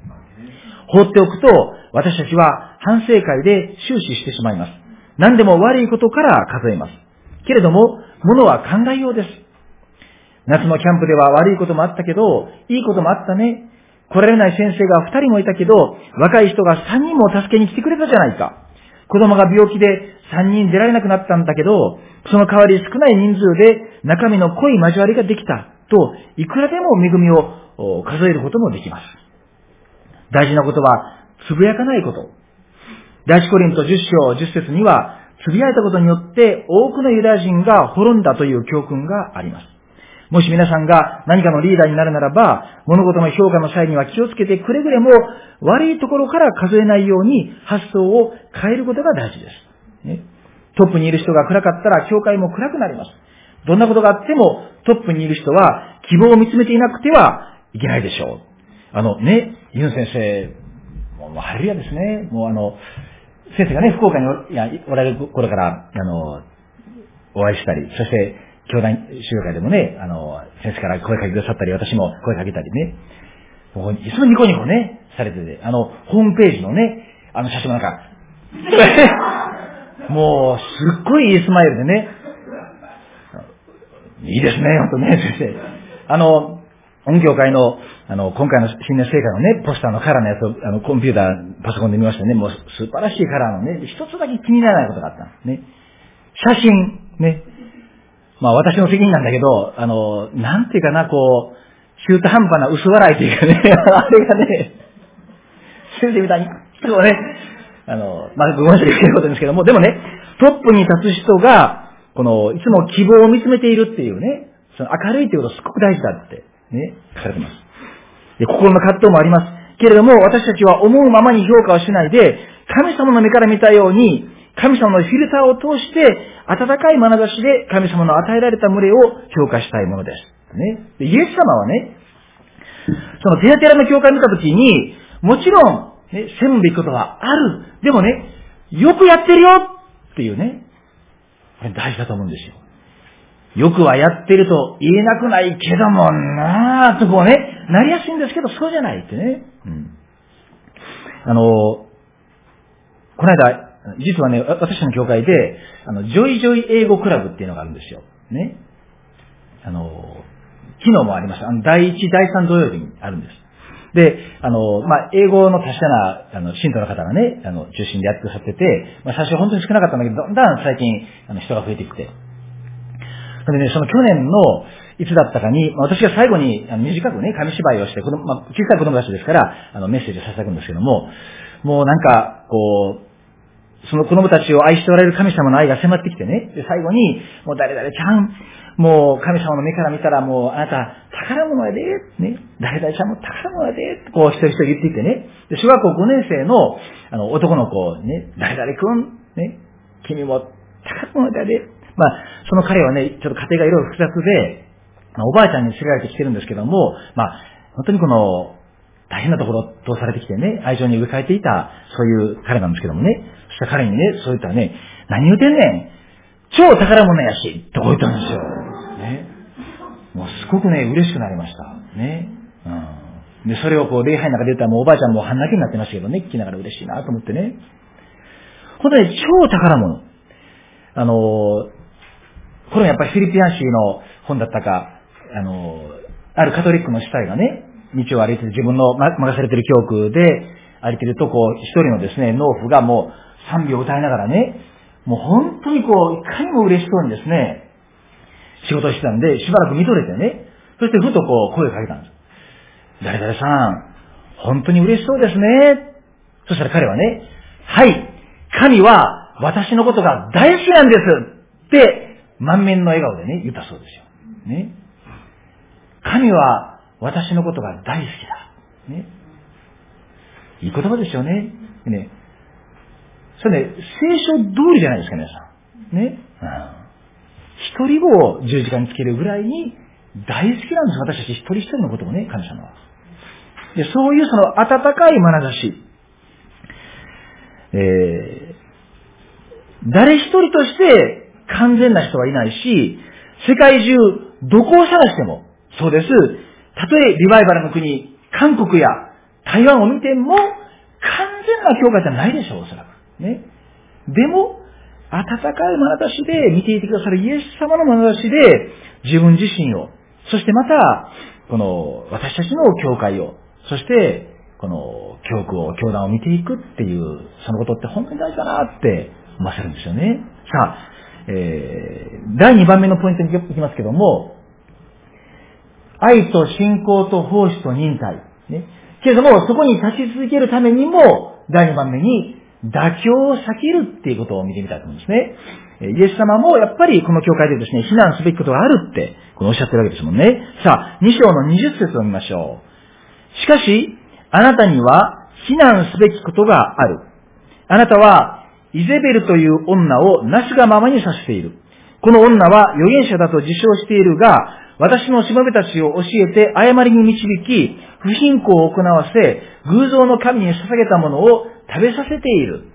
放っておくと、私たちは反省会で終始してしまいます。何でも悪いことから数えます。けれども、ものは考えようです。夏のキャンプでは悪いこともあったけど、いいこともあったね。来られない先生が2人もいたけど、若い人が3人も助けに来てくれたじゃないか。子供が病気で3人出られなくなったんだけど、その代わり少ない人数で中身の濃い交わりができたと、いくらでも恵みを数えることもできます。大事なことは、つぶやかないこと。第一コリント10章10節には、つぶやいたことによって多くのユダヤ人が滅んだという教訓があります。もし皆さんが何かのリーダーになるならば、物事の評価の際には気をつけてくれぐれも悪いところから数えないように発想を変えることが大事です。トップにいる人が暗かったら教会も暗くなります。どんなことがあってもトップにいる人は希望を見つめていなくてはいけないでしょう。あのね、ユン先生、もうハレルヤですね。もうあの、先生がね、福岡におられる頃から、あの、お会いしたり、そして教団集会でもね、あの、先生から声かけくださったり、私も声かけたりね、もういつもニコニコね、されてて、あの、ホームページのね、あの写真もなんか、もう、すっごいいいスマイルでね、いいですね、ほんとね、先生。あの、音響会の、あの、今回の新年聖会のね、ポスターのカラーのやつを、あの、コンピューター、パソコンで見ましたね。もう素晴らしいカラーのね、一つだけ気にならないことがあったんです。ね。写真、ね。まあ私の責任なんだけど、あの、なんていうかな、こう、中途半端な薄笑いというかね、あれがね、先生みたいに、こうね、あの、まあごめんなさい、言うことですけども、でもね、トップに立つ人が、この、いつも希望を見つめているっていうね、その明るいということすごく大事だって、ね、書かれてます。で、心の葛藤もあります。けれども、私たちは思うままに評価をしないで、神様の目から見たように、神様のフィルターを通して、温かい眼差しで神様の与えられた群れを評価したいものです。ね。でイエス様はね、そのテアテラの教会を見たときに、もちろん、ね、責むべきことはある。でもね、よくやってるよっていうね、大事だと思うんですよ。よくはやってると言えなくないけどもなぁとこうね、なりやすいんですけど、そうじゃないってね。うん。あの、この間、実はね、私の教会で、あの、ジョイジョイ英語クラブっていうのがあるんですよ。ね。あの、昨日もありました。あの、第1、第3土曜日にあるんです。で、あの、まあ、英語の達者な、あの、信徒の方がね、あの、中心でやってくださってて、まあ、最初本当に少なかったんだけど、だんだん最近、あの、人が増えてきて。それでね、その去年の、いつだったかに、私が最後に、短くね、紙芝居をして、子供、まあ、小さい子供たちですから、あの、メッセージをさせてくんですけども、もうなんか、こう、その子供たちを愛しておられる神様の愛が迫ってきてね、で、最後に、もう誰々ちゃん、もう神様の目から見たらもうあなた宝物やで、ね、誰々ちゃんも宝物やで、こう一人一人言っていてね、で、小学校5年生の、あの、男の子ね、誰々くん、ね、君も宝物だで、まあ、その彼はね、ちょっと家庭がいろいろ複雑で、まあ、おばあちゃんに連れられてきてるんですけども、まあ、本当にこの、大変なところを通されてきてね、愛情に植え替えていた、そういう彼なんですけどもね、そしたら彼にね、そう言ったね、何言うてんねん。超宝物やし、とこう言ったんですよ。ね。もうすごくね、嬉しくなりました。ね。うん。で、それをこう、礼拝の中で言ったらもうおばあちゃんも半泣きになってましたけどね、聞きながら嬉しいなと思ってね。ほんとね、超宝物。あのこれもやっぱりフィリピアン州の本だったか、あのあるカトリックの司祭がね、道を歩いてて自分の任されてる教区で歩いてると、こう、一人のですね、農夫がもう、賛美を歌いながらね、もう本当にこう、いかにも嬉しそうにですね、仕事してたんで、しばらく見とれてね、そしてふとこう、声をかけたんです。誰々さん、本当に嬉しそうですね。そしたら彼はね、はい、神は私のことが大好きなんですって、満面の笑顔でね、言ったそうですよ。ね。神は私のことが大好きだ。ね。いい言葉ですよね。ね。それね、聖書通りじゃないですか、皆さん。ね。うん。一人を十字架につけるぐらいに大好きなんです、私たち一人一人のことをね、神様は。で、そういうその温かい眼差し。えー、誰一人として完全な人はいないし、世界中どこを探してもそうです。たとえリバイバルの国、韓国や台湾を見ても完全な教会じゃないでしょう、おそらく。ね。でも、温かい眼差しで見ていてくださるイエス様の眼差しで自分自身を、そしてまた、この私たちの教会を、そして、この教区を、教団を見ていくっていう、そのことって本当に大事だなって思わせるんですよね。さあ、えー、第2番目のポイントに行きますけども、愛と信仰と奉仕と忍耐。ね。けれども、そこに立ち続けるためにも、第2番目に、妥協を避けるっていうことを見てみたいと思うんですね。イエス様もやっぱりこの教会でですね、非難すべきことがあるって、このおっしゃってるわけですもんね。さあ、2章の20節を見ましょう。しかし、あなたには非難すべきことがある。あなたは、イゼベルという女をなすがままにさせている。この女は預言者だと自称しているが、私のしもべたちを教えて誤りに導き、不貧困を行わせ、偶像の神に捧げたものを食べさせている。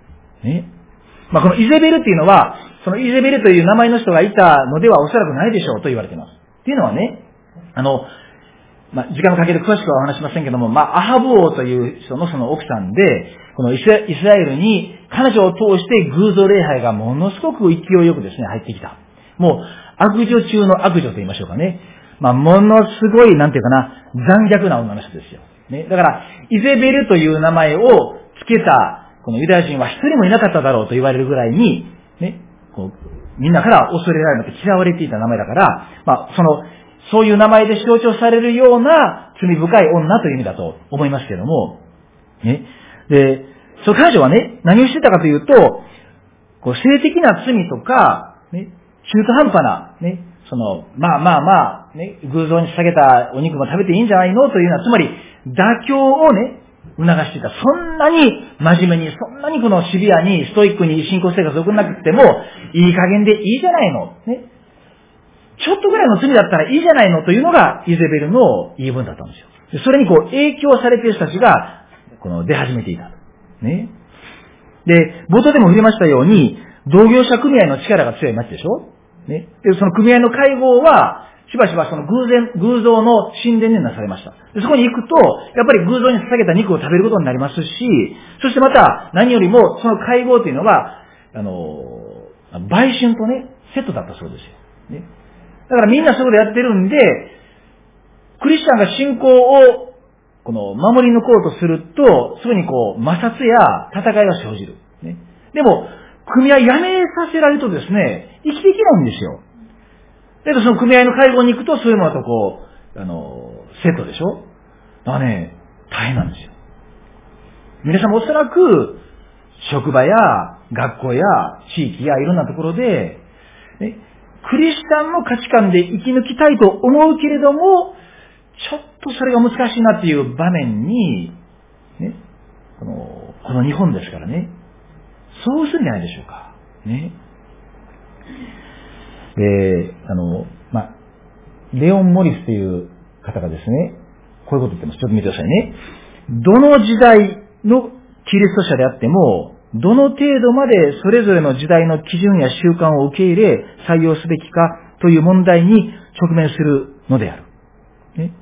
ね。まあ、このイゼベルっていうのは、そのイゼベルという名前の人がいたのではおそらくないでしょうと言われています。っていうのはね、あの、まあ、時間をかけて詳しくはお話しませんけども、まあ、アハブ王という人のその奥さんで、このイスラエルに彼女を通して偶像礼拝がものすごく勢いよくですね、入ってきた。もう、悪女中の悪女と言いましょうかね。まあ、ものすごい、なんていうかな、残虐な女の人ですよ。ね。だから、イゼベルという名前を付けた、このユダヤ人は一人もいなかっただろうと言われるぐらいに、ね、こう、みんなから恐れられなくて嫌われていた名前だから、まあ、その、そういう名前で象徴されるような罪深い女という意味だと思いますけども、ね。で、その彼女はね、何をしてたかというと、こう性的な罪とか、ね、中途半端な、ね、その、まあまあまあ、ね、偶像に捧げたお肉も食べていいんじゃないの？というのは、つまり、妥協をね、促していた。そんなに真面目に、そんなにこのシビアに、ストイックに信仰生活を送らなくても、いい加減でいいじゃないの？ね。ちょっとぐらいの罪だったらいいじゃないの？というのが、イゼベルの言い分だったんですよ。それにこう、影響されている人たちが、この、出始めていた。ね。で、冒頭でも触れましたように、同業者組合の力が強い町でしょね。で、その組合の会合は、しばしばその偶然、偶像の神殿でなされました。でそこに行くと、やっぱり偶像に捧げた肉を食べることになりますし、そしてまた、何よりも、その会合というのが、あの、売春とね、セットだったそうですよ。ね。だからみんなそこでやってるんで、クリスチャンが信仰を、この、守り抜こうとすると、すぐにこう、摩擦や戦いが生じる。ね。でも、組合やめさせられるとですね、生きていけないんですよ。だけどその組合の会合に行くと、そういうのだとこう、あの、セットでしょ？だからね、大変なんですよ。皆さんもおそらく、職場や学校や地域やいろんなところで、ね、クリスチャンの価値観で生き抜きたいと思うけれども、ちょっとそれが難しいなっていう場面に、ね、この、この日本ですからね、そうするんじゃないでしょうか。ね。で、あの、まあレオン・モリスという方がですね、こういうこと言ってます。ちょっと見てくださいね。どの時代のキリスト者であっても、どの程度までそれぞれの時代の基準や習慣を受け入れ採用すべきかという問題に直面するのである。ね、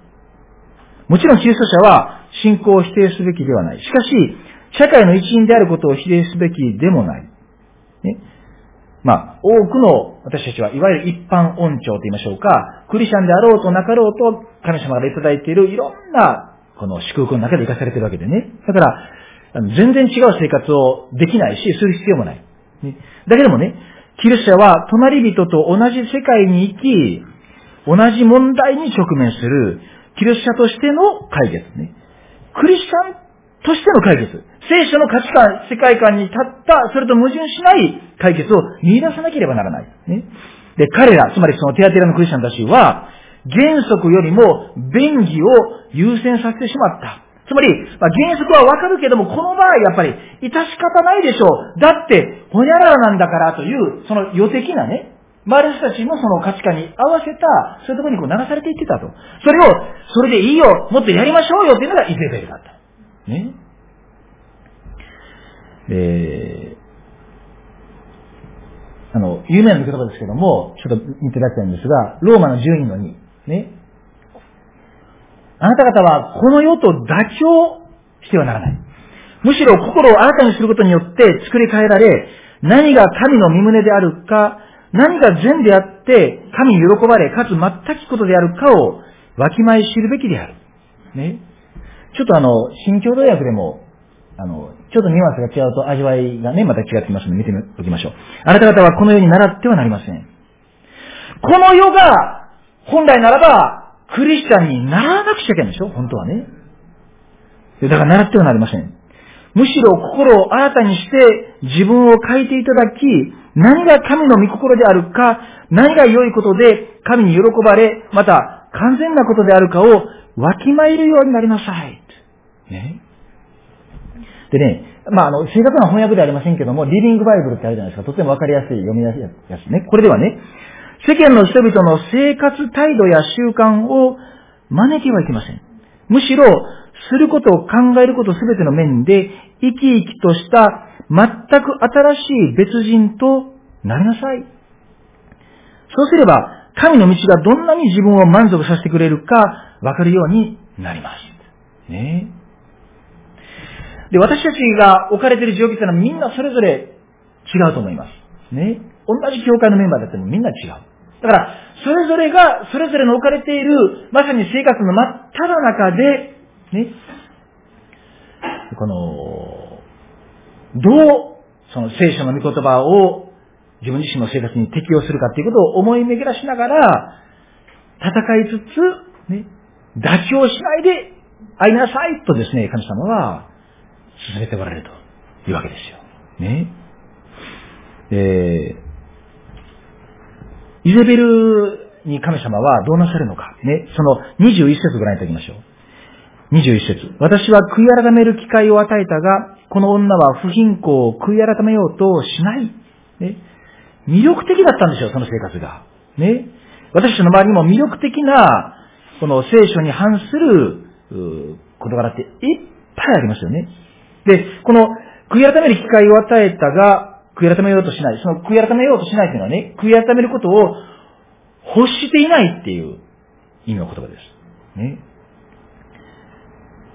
もちろんキリスト者は信仰を否定すべきではない。しかし、社会の一員であることを否定すべきでもない。ね、まあ、多くの私たちはいわゆる一般恩寵と言いましょうか、クリスチャンであろうとなかろうと神様からいただいているいろんなこの祝福の中で生かされているわけでね。だから、全然違う生活をできないし、する必要もない。ね、だけどもね、キリスト者は隣人と同じ世界に生き、同じ問題に直面するキリスト者としての解決ね。クリスチャンとしての解決。聖書の価値観、世界観に立った、それと矛盾しない解決を見出さなければならない。ね、で、彼ら、つまりそのテアテラのクリスチャンたちは、原則よりも便宜を優先させてしまった。つまり、まあ、原則はわかるけども、この場合やっぱり、致し方ないでしょう。だって、ほにゃららなんだからという、その予的なね、周りの人たちもその価値観に合わせた、そういうところにこう流されていってたと。それを、それでいいよ、もっとやりましょうよっていうのがイゼベルだった。ね。えー、あの、有名な言葉ですけども、ちょっと見ていただきたいんですが、ローマの12の2。ね。あなた方はこの世と妥協してはならない。むしろ心を新たにすることによって作り変えられ、何が神の身胸であるか、何が善であって神に喜ばれ、かつ全くことであるかをわきまえ知るべきである。ね。ちょっとあの、新共同訳でも、あの、ちょっとニュアンスが違うと味わいがね、また違ってきますので見ておきましょう。あなた方はこの世に習ってはなりません。この世が、本来ならば、クリスチャンにならなくちゃいけないでしょ？本当はね。だから習ってはなりません。むしろ心を新たにして自分を変えていただき、何が神の御心であるか、何が良いことで神に喜ばれ、また完全なことであるかをわきまえるようになりなさい。ね。でね、まあ、あの、正確な翻訳ではありませんけども、リビングバイブルってあるじゃないですか。とてもわかりやすい、読みやすいやつね。これではね、世間の人々の生活態度や習慣を真似てはいけません。むしろ、することを考えることすべての面で、生き生きとした全く新しい別人となりなさい。そうすれば、神の道がどんなに自分を満足させてくれるかわかるようになります。ねで、私たちが置かれている状況というのはみんなそれぞれ違うと思います。ね同じ教会のメンバーだってもみんな違う。だから、それぞれが、それぞれの置かれている、まさに生活の真っ只中で、ね、この、どう、その聖書の御言葉を自分自身の生活に適用するかっていうことを思い巡らしながら、戦いつつ、ね、妥協しないで会いなさいとですね、神様は進めておられるというわけですよ。ね。えー、イゼベルに神様はどうなさるのか。ね。その21節ご覧いただきましょう。21節私は悔い改める機会を与えたが、この女は不貧困を悔い改めようとしない。ね。魅力的だったんですよ、その生活が。ね。私たちの周りにも魅力的な、この聖書に反する、事柄っていっぱいありますよね。で、この悔い改める機会を与えたが、悔い改めようとしない。その悔い改めようとしないというのはね、悔い改めることを欲していないっていう意味の言葉です。ね。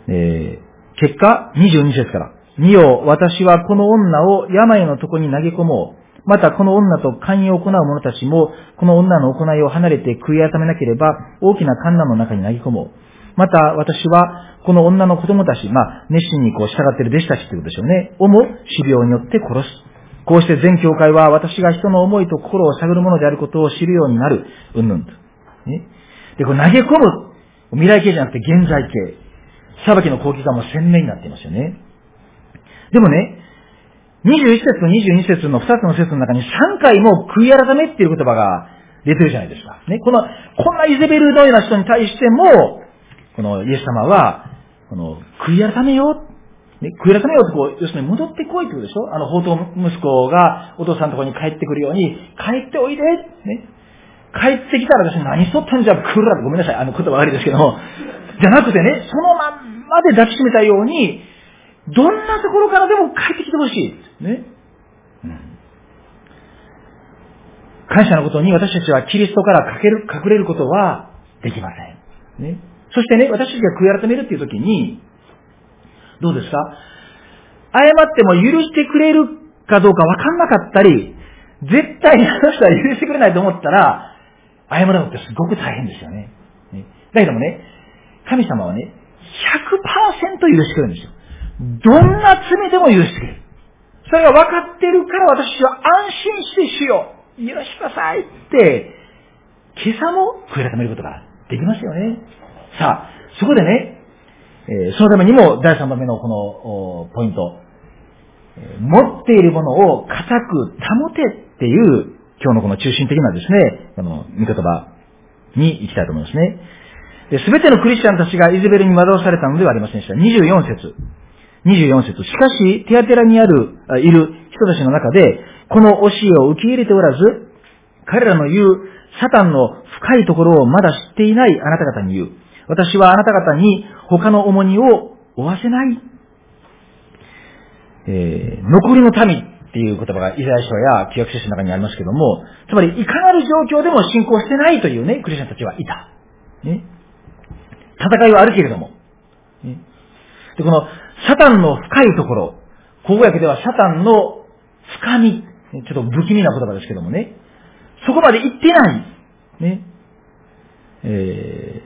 えー、結果、22節から。見よ、私はこの女を病のとこに投げ込もう。またこの女と寛容を行う者たちも、この女の行いを離れて悔い改めなければ、大きな観覧の中に投げ込もう。また私は、この女の子供たち、まあ、熱心にこう従っている弟子たちということでしょうね。をも、死病によって殺す。こうして全教会は私が人の思いと心を探るものであることを知るようになる。うんぬんと。ね。で、これ投げ込む。未来形じゃなくて現在形。裁きの後期がもう鮮明になっていますよね。でもね、21節と22節の2つの節の中に3回も悔い改めっていう言葉が出てるじゃないですか。ね、この、こんなイゼベルのような人に対しても、このイエス様は、この、悔い改めよ。ね、悔い改めようとこう、要するに戻ってこいってことでしょ？あの、宝刀息子がお父さんのところに帰ってくるように、帰っておいでね。帰ってきたら私何しとったんじゃ、クラってごめんなさい。あの言葉悪いですけども。じゃなくてね、そのまんまで抱きしめたように、どんなところからでも帰ってきてほしい。ね。うん。感謝のことに私たちはキリストから隠れる隠れることはできません。ね。そしてね、私たちが悔い改めるっていう時に、どうですか？謝っても許してくれるかどうかわかんなかったり、絶対にあの人は許してくれないと思ったら、謝るのってすごく大変ですよね。ねだけどもね、神様はね、100%許してくれるんですよ。どんな罪でも許してくれる。それが分かってるから私は安心して主よう、許してくださいって、今朝も悔い改めることができますよね。さあ、そこでね、え、そのためにも第3番目のこのポイント、持っているものを固く保てっていう今日のこの中心的なですね、この見言葉に行きたいと思いますね。すべてのクリスチャンたちがイゼベルに惑わされたのではありませんでした。24節。24節。しかし、テアテラにある、いる人たちの中で、この教えを受け入れておらず、彼らの言うサタンの深いところをまだ知っていないあなた方に言う。私はあなた方に他の重荷を負わせない。えー、残りの民っていう言葉がイザヤ書や旧約聖書の中にありますけども、つまりいかなる状況でも信仰してないというね、クリスチャンたちはいた。ね。戦いはあるけれども。ね、で、このサタンの深いところ、口語訳ではサタンの深み、ちょっと不気味な言葉ですけどもね、そこまで行ってない。ね。え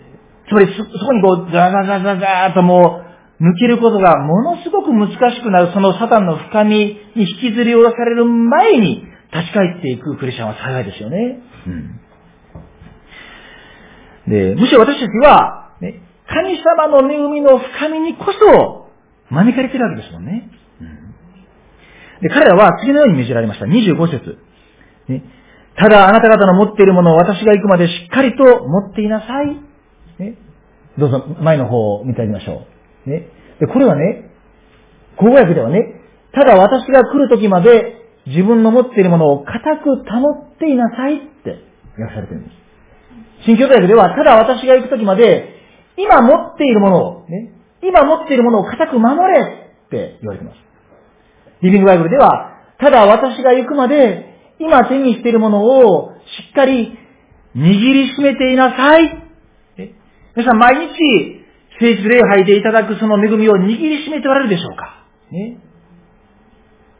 ー、つまりそ、そこにこう、ザザザザザーとも抜けることがものすごく難しくなるそのサタンの深みに引きずり下ろされる前に立ち返っていくクリスチャンは幸いですよね。うん、で、むしろ私たちは、ね、神様の恵みの深みにこそ招かれてるわけですもんね。うん、で、彼らは次のように命じられました。25節。ね、ただあなた方の持っているものを私が行くまでしっかりと持っていなさい。ね、どうぞ前の方を見てみましょう。ね、で、これはね、口語訳ではね、ただ私が来る時まで自分の持っているものを固く保っていなさいって訳されてるんです。新教大学では、ただ私が行く時まで、今持っているものを、ね、今持っているものを固く守れって言われています。リビングバイブルでは、ただ私が行くまで、今手にしているものをしっかり握りしめていなさい。皆さん毎日聖地礼拝でいただくその恵みを握りしめておられるでしょうか、ね、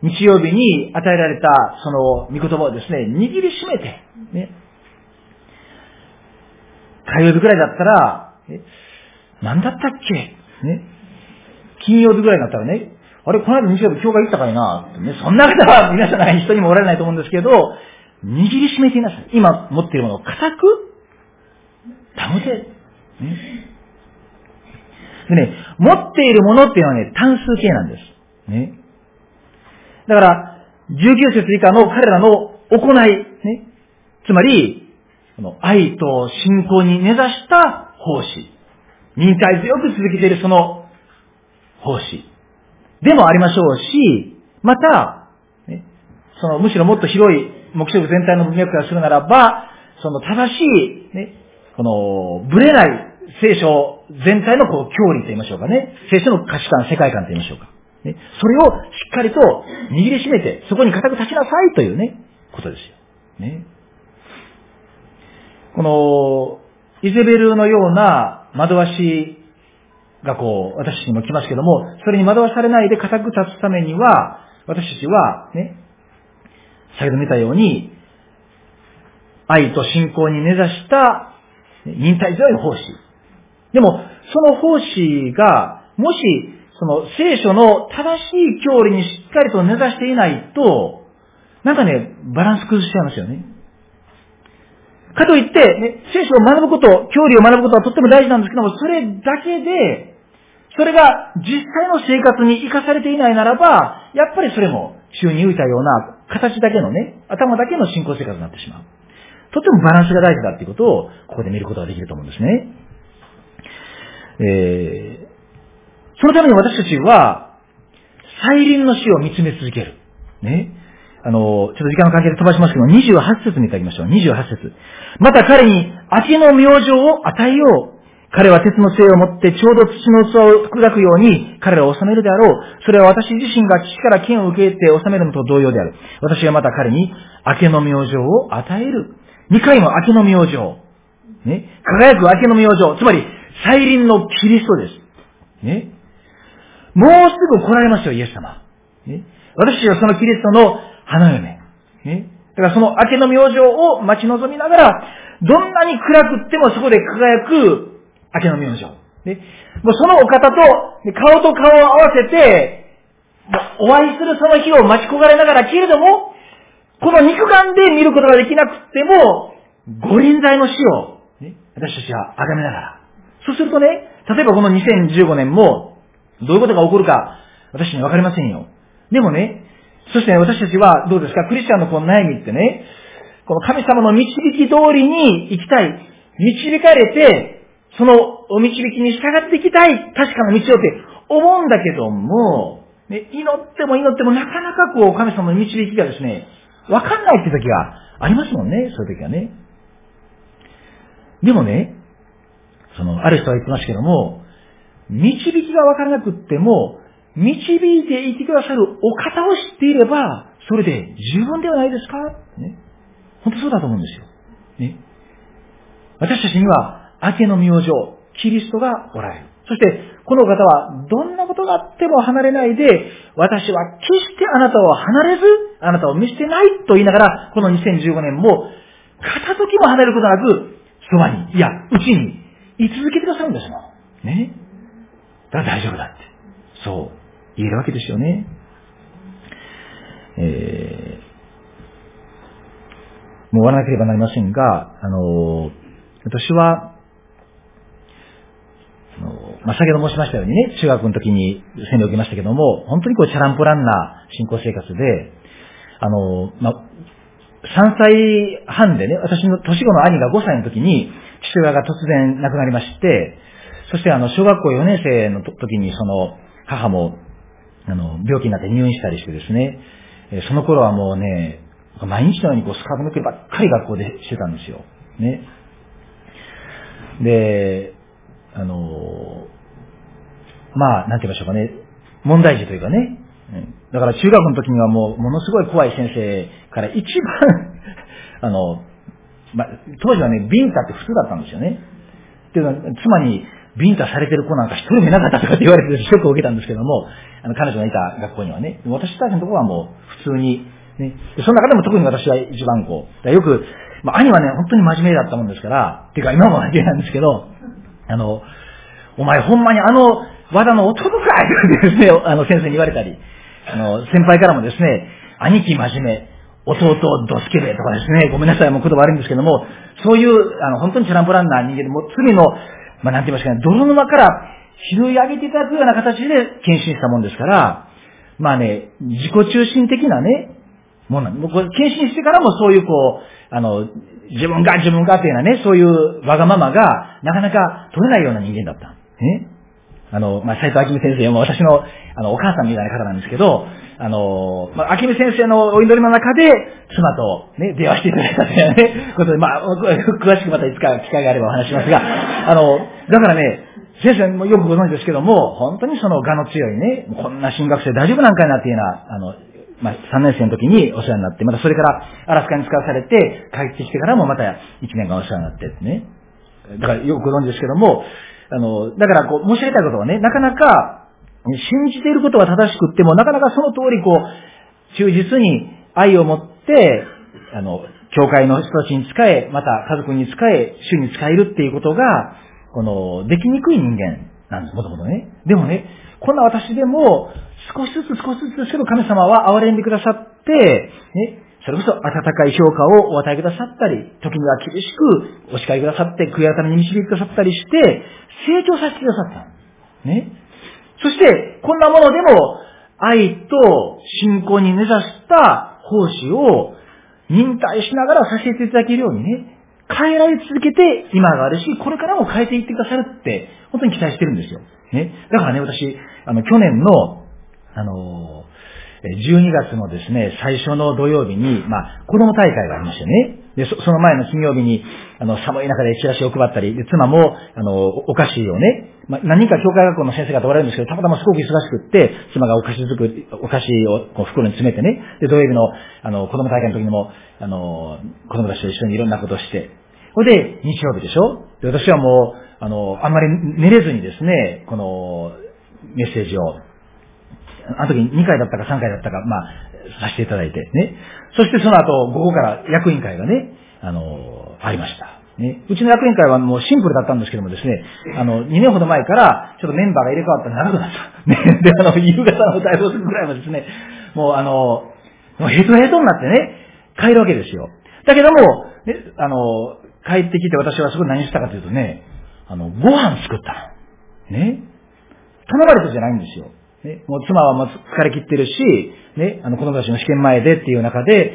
日曜日に与えられたその御言葉をですね、握りしめて、ね、火曜日くらいだったら、え何だったっけ？ね、金曜日ぐらいだったらね、あれ、この間日曜日教会行ったかいなね、そんな方は 皆さんない人にもおられないと思うんですけど、握りしめていなさい。今持っているものを固く？保て。ね。でね、持っているものっていうのはね、単数形なんです。ね。だから、19節以下の彼らの行い、ね。つまり、この愛と信仰に根ざした奉仕。忍耐強く続けているその奉仕。でもありましょうし、また、ね、そのむしろもっと広い目標全体の文脈からするならば、その正しい、ね、この、ぶれない聖書全体のこう、教理と言いましょうかね。聖書の価値観、世界観と言いましょうか。ね、それをしっかりと握りしめて、そこに固く立ちなさいというね、ことですよ。ね。この、イゼベルのような惑わしがこう、私にも来ますけども、それに惑わされないで固く立つためには、私たちは、ね、先ほど見たように、愛と信仰に根ざした忍耐強い奉仕。でも、その奉仕が、もし、その聖書の正しい教理にしっかりと根ざしていないと、なんかね、バランス崩しちゃいますよね。かといって、ね、聖書を学ぶこと、教理を学ぶことはとっても大事なんですけども、それだけで、それが実際の生活に生かされていないならば、やっぱりそれも宙に浮いたような形だけのね、頭だけの信仰生活になってしまう。とてもバランスが大事だっていうことを、ここで見ることができると思うんですね。えー、そのために私たちは、再臨の死を見つめ続ける。ね。あの、ちょっと時間の関係で飛ばしますけど、28節見てあげましょう。28節。また彼に、明けの明星を与えよう。彼は鉄の杖を持ってちょうど土の器を砕くように彼らを治めるであろう。それは私自身が父から剣を受けて治めるのと同様である。私はまた彼に明けの明星を与える。二回も明けの明星。ね。輝く明けの明星。つまり、再臨のキリストです。ね。もうすぐ来られますよ、イエス様。ね。私はそのキリストの花嫁。ね。だからその明けの明星を待ち望みながら、どんなに暗くってもそこで輝く明けの明星。ね。もうそのお方と顔と顔を合わせて、お会いするその日を待ち焦がれながら、けれども、この肉眼で見ることができなくても、五輪在の死を、ね、私たちは崇めながら。そうするとね、例えばこの2015年も、どういうことが起こるか、私にはわかりませんよ。でもね、そしてね、私たちはどうですか、クリスチャンのこの悩みってね、この神様の導き通りに行きたい。導かれて、そのお導きに従っていきたい。確かな道をって思うんだけども、ね、祈っても祈ってもなかなかこう神様の導きがですね、わかんないって時がありますもんね、そういう時はね。でもね、その、ある人は言ってましたけども、導きがわからなくっても、導いていてくださるお方を知っていれば、それで十分ではないですか？ね。本当そうだと思うんですよ。ね。私たちには、明けの明星、キリストがおられる。そして、この方は、どんなことがあっても離れないで、私は決してあなたを離れず、あなたを見捨てないと言いながら、この2015年も、片時も離れることなく、そばに、いや、うちに、居続けてくださるんですもん。ね。だから大丈夫だって。そう、言えるわけですよね。えー、もう終わらなければなりませんが、あの、私は、あのまあ、先ほど申しましたようにね、中学の時に洗礼を受けましたけども、本当にこう、チャランポランな信仰生活で、あの、まあ、3歳半でね、私の年子の兄が5歳の時に、父親が突然亡くなりまして、そしてあの、小学校4年生の時にその、母も、あの、病気になって入院したりしてですね、その頃はもうね、毎日のようにこうスカート抜けばっかり学校でしてたんですよ。ね。で、あの、まあ、なんて言いましょうかね、問題児というかね、だから中学の時にはもう、ものすごい怖い先生から一番 あの、まあ、当時はね、ビンタって普通だったんですよね。っていうのは、妻に、ビンタされてる子なんか一人もいなかったとかって言われてショックを受けたんですけども、あの、彼女がいた学校にはね、私たちのところはもう普通に、ね、その中でも特に私は一番こう、よく、まあ、兄はね、本当に真面目だったもんですから、てか今も真面目なんですけど、あの、お前ほんまにあの、和田の弟かいってですね、あの先生に言われたり、あの、先輩からもですね、兄貴真面目、弟ドスケベとかですね、ごめんなさい、もう言葉悪いんですけども、そういう、あの、本当にチャランポランな人間で、も罪の、まあ、なんて言いますかね、泥沼から拾い上げていただくような形で献身したもんですから、まあね、自己中心的なね、もんなんもう、献身してからもそういうこう、あの、自分が自分がっていうようなね、そういうわがままが、なかなか取れないような人間だった。ね。あの、まあ、斎藤明美先生も私の、あの、お母さんみたいな方なんですけど、あの、まあ、明美先生のお祈りの中で、妻とね、電話していただいたというね、ことで、まあ、詳しくまたいつか機会があればお話しますが、あの、だからね、先生もよくご存知ですけども、本当にその我の強いね、こんな進学生大丈夫なんかなっていうような、あの、まあ、3年生の時にお世話になって、またそれからアラスカに使わされて、帰ってきてからもまた1年間お世話になってね。だからよくご存知ですけども、あの、だからこう、申し上げたいことはね、なかなか、信じていることは正しくっても、なかなかその通りこう、忠実に愛を持って、あの、教会の人たちに仕え、また家族に仕え、主に仕えるっていうことが、この、できにくい人間なんです、もともとね。でもね、こんな私でも、少しずつ少しずつですけど神様は憐れんでくださって、ね、それこそ温かい評価をお与えくださったり、時には厳しくお叱りくださって、悔い改めに導いてくださったりして、成長させてくださった。ね。そして、こんなものでも、愛と信仰に根ざした奉仕を忍耐しながらさせていただけるようにね、変えられ続けて今があるし、これからも変えていってくださるって、本当に期待してるんですよ。ね。だからね、私、あの、去年の、あの12月のですね、最初の土曜日に、まあ、子供大会がありましたね。で、その前の金曜日に、あの、寒い中でチラシを配ったり、で、妻も、あの、お菓子をね、まあ、何人か教会学校の先生方おられるんですけど、たまたますごく忙しくって、妻がお菓子作り、お菓子をこう袋に詰めてね、で、土曜日の、あの、子供大会の時にも、あの、子供たちと一緒にいろんなことをして、それで、日曜日でしょ？で、私はもう、あの、あんまり寝れずにですね、この、メッセージをあの時2回だったか3回だったか、まあ、させていただいて、ね。そしてその後、午後から役員会がね、あの、ありました。ね。うちの役員会はもうシンプルだったんですけどもですね、あの、2年ほど前から、ちょっとメンバーが入れ替わったら長くなった。ね。で、あの、夕方の対応するぐらいはですね、もうあの、もうヘトヘトになってね、帰るわけですよ。だけども、ね、あの、帰ってきて私はそこ何したかというとね、あの、ご飯作ったの。ね。頼まれたじゃないんですよ。ね、もう妻はもう疲れ切ってるし、ね、あの子供たちの試験前でっていう中で、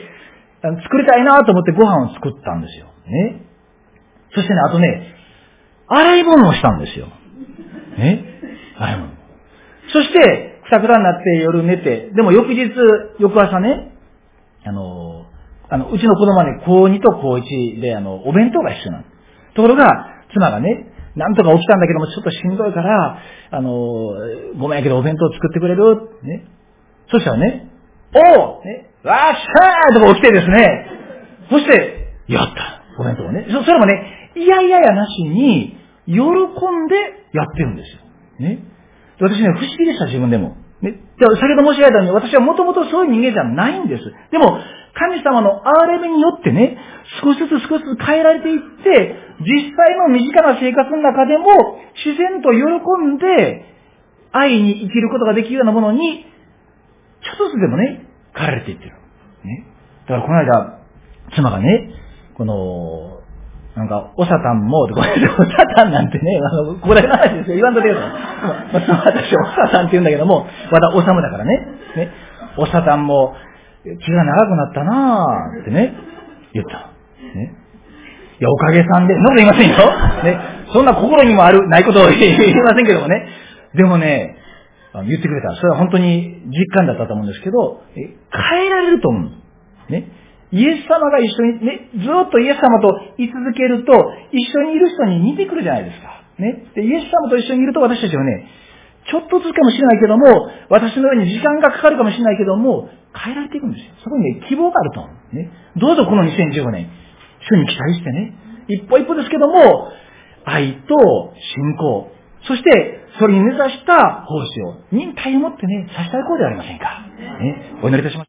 あの作りたいなと思ってご飯を作ったんですよ。ね。そしてね、あとね、洗い物をしたんですよ。ね。洗い物。そして、くたくたになって夜寝て、でも翌日、翌朝ね、あの、あの、うちの子供はね、高2と高1で、あの、お弁当が必要なの。ところが、妻がね、なんとか起きたんだけども、ちょっとしんどいから、あの、ごめんやけどお弁当作ってくれる？ね。そしたらね、おうね、わっしゃーとか起きてですね、そして、やったお弁当をね。そそれもね、いやいややなしに、喜んでやってるんですよ。ね。私ね、不思議でした、自分でも。ね。じゃあ先ほど申し上げたように、私はもともとそういう人間じゃないんです。でも、神様の憐れみによってね、少しずつ少しずつ変えられていって、実際の身近な生活の中でも、自然と喜んで、愛に生きることができるようなものに、ちょっとずつでもね、変えられていってる。ね。だからこの間、妻がね、この、なんか、おさたんも、ごめんなさい、おさたんなんてね、あの、これの話ですよ。言わんとてください。まあ、その私、おさたんって言うんだけども、また、おさむだからね。ね。おさたんも、気が長くなったなぁ、ってね、言った。ね。いや、おかげさんで、そんなこと言いませんよ。ね。そんな心にもある、ないことを言いませんけどもね。でもね、言ってくれた。それは本当に実感だったと思うんですけど、変えられると思う。ね。イエス様が一緒に、ね、ずっとイエス様と居続けると、一緒にいる人に似てくるじゃないですか。ね。で、イエス様と一緒にいると私たちはね、ちょっとずつかもしれないけども、私のように時間がかかるかもしれないけども、変えられていくんですよ。そこにね、希望があると。ね。どうぞこの2015年、主に期待してね、一歩一歩ですけども、愛と信仰、そして、それに根ざした奉仕を、忍耐を持ってね、させたいこうではありませんか。ね。お祈りいたします。